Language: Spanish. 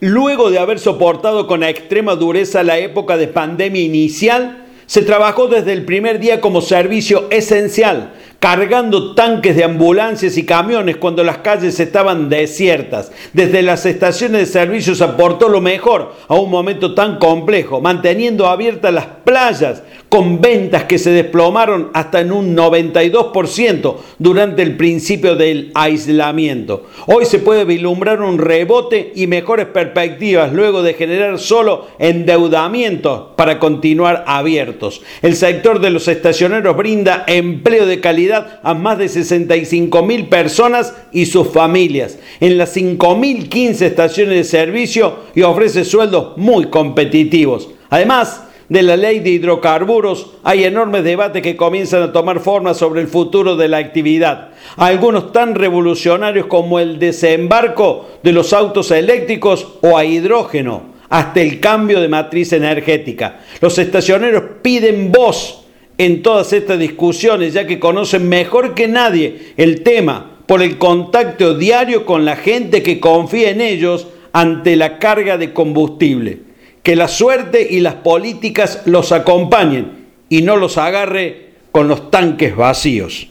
Luego de haber soportado con extrema dureza la época de pandemia inicial, se trabajó desde el primer día como servicio esencial, cargando tanques de ambulancias y camiones cuando las calles estaban desiertas. Desde las estaciones de servicio se aportó lo mejor a un momento tan complejo, manteniendo abiertas las playas con ventas que se desplomaron hasta en un 92% durante el principio del aislamiento. Hoy se puede vislumbrar un rebote y mejores perspectivas luego de generar solo endeudamientos para continuar abiertos. El sector de los estacioneros brinda empleo de calidad a más de 65 mil personas y sus familias en las 5.015 estaciones de servicio y ofrece sueldos muy competitivos. Además, de la ley de hidrocarburos, hay enormes debates que comienzan a tomar forma sobre el futuro de la actividad. Algunos tan revolucionarios como el desembarco de los autos eléctricos o a hidrógeno, hasta el cambio de matriz energética. Los estacioneros piden voz en todas estas discusiones, ya que conocen mejor que nadie el tema por el contacto diario con la gente que confía en ellos ante la carga de combustible que la suerte y las políticas los acompañen y no los agarre con los tanques vacíos.